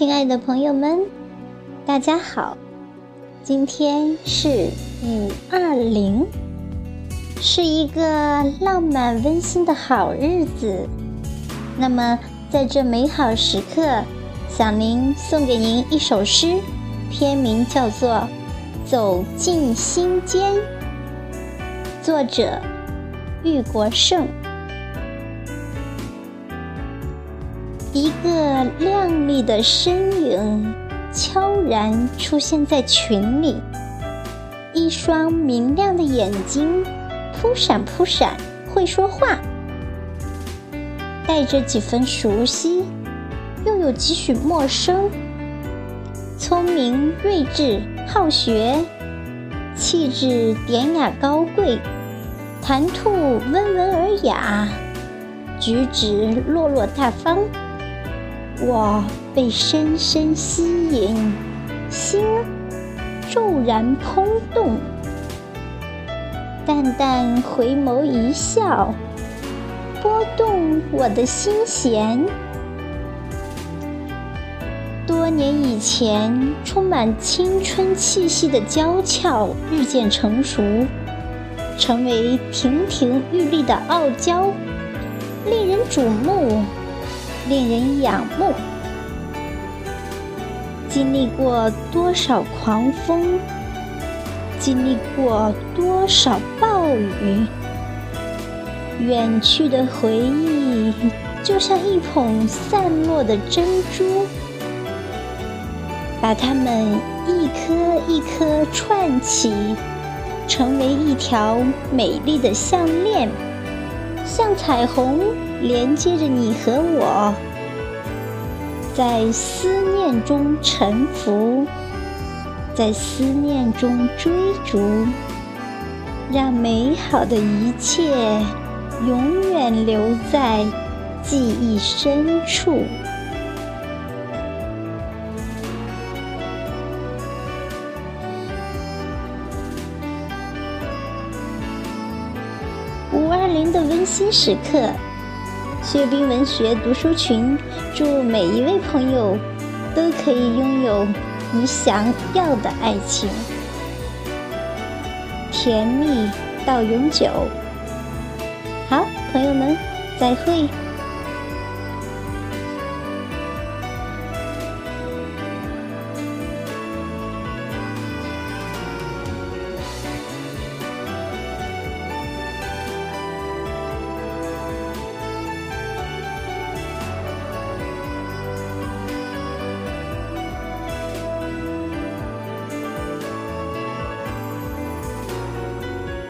亲爱的朋友们，大家好！今天是五二零，是一个浪漫温馨的好日子。那么，在这美好时刻，小宁送给您一首诗，篇名叫做《走进心间》，作者玉国胜。一个亮丽的身影悄然出现在群里，一双明亮的眼睛扑闪扑闪，会说话，带着几分熟悉，又有几许陌生。聪明睿智好学，气质典雅高贵，谈吐温文尔雅，举止落落大方。我被深深吸引，心骤然怦动。淡淡回眸一笑，拨动我的心弦。多年以前，充满青春气息的娇俏日渐成熟，成为亭亭玉立的傲娇，令人瞩目。令人仰慕，经历过多少狂风，经历过多少暴雨，远去的回忆就像一捧散落的珍珠，把它们一颗一颗串起，成为一条美丽的项链，像彩虹。连接着你和我，在思念中沉浮，在思念中追逐，让美好的一切永远留在记忆深处。五二零的温馨时刻。薛冰文学读书群，祝每一位朋友都可以拥有你想要的爱情，甜蜜到永久。好，朋友们，再会。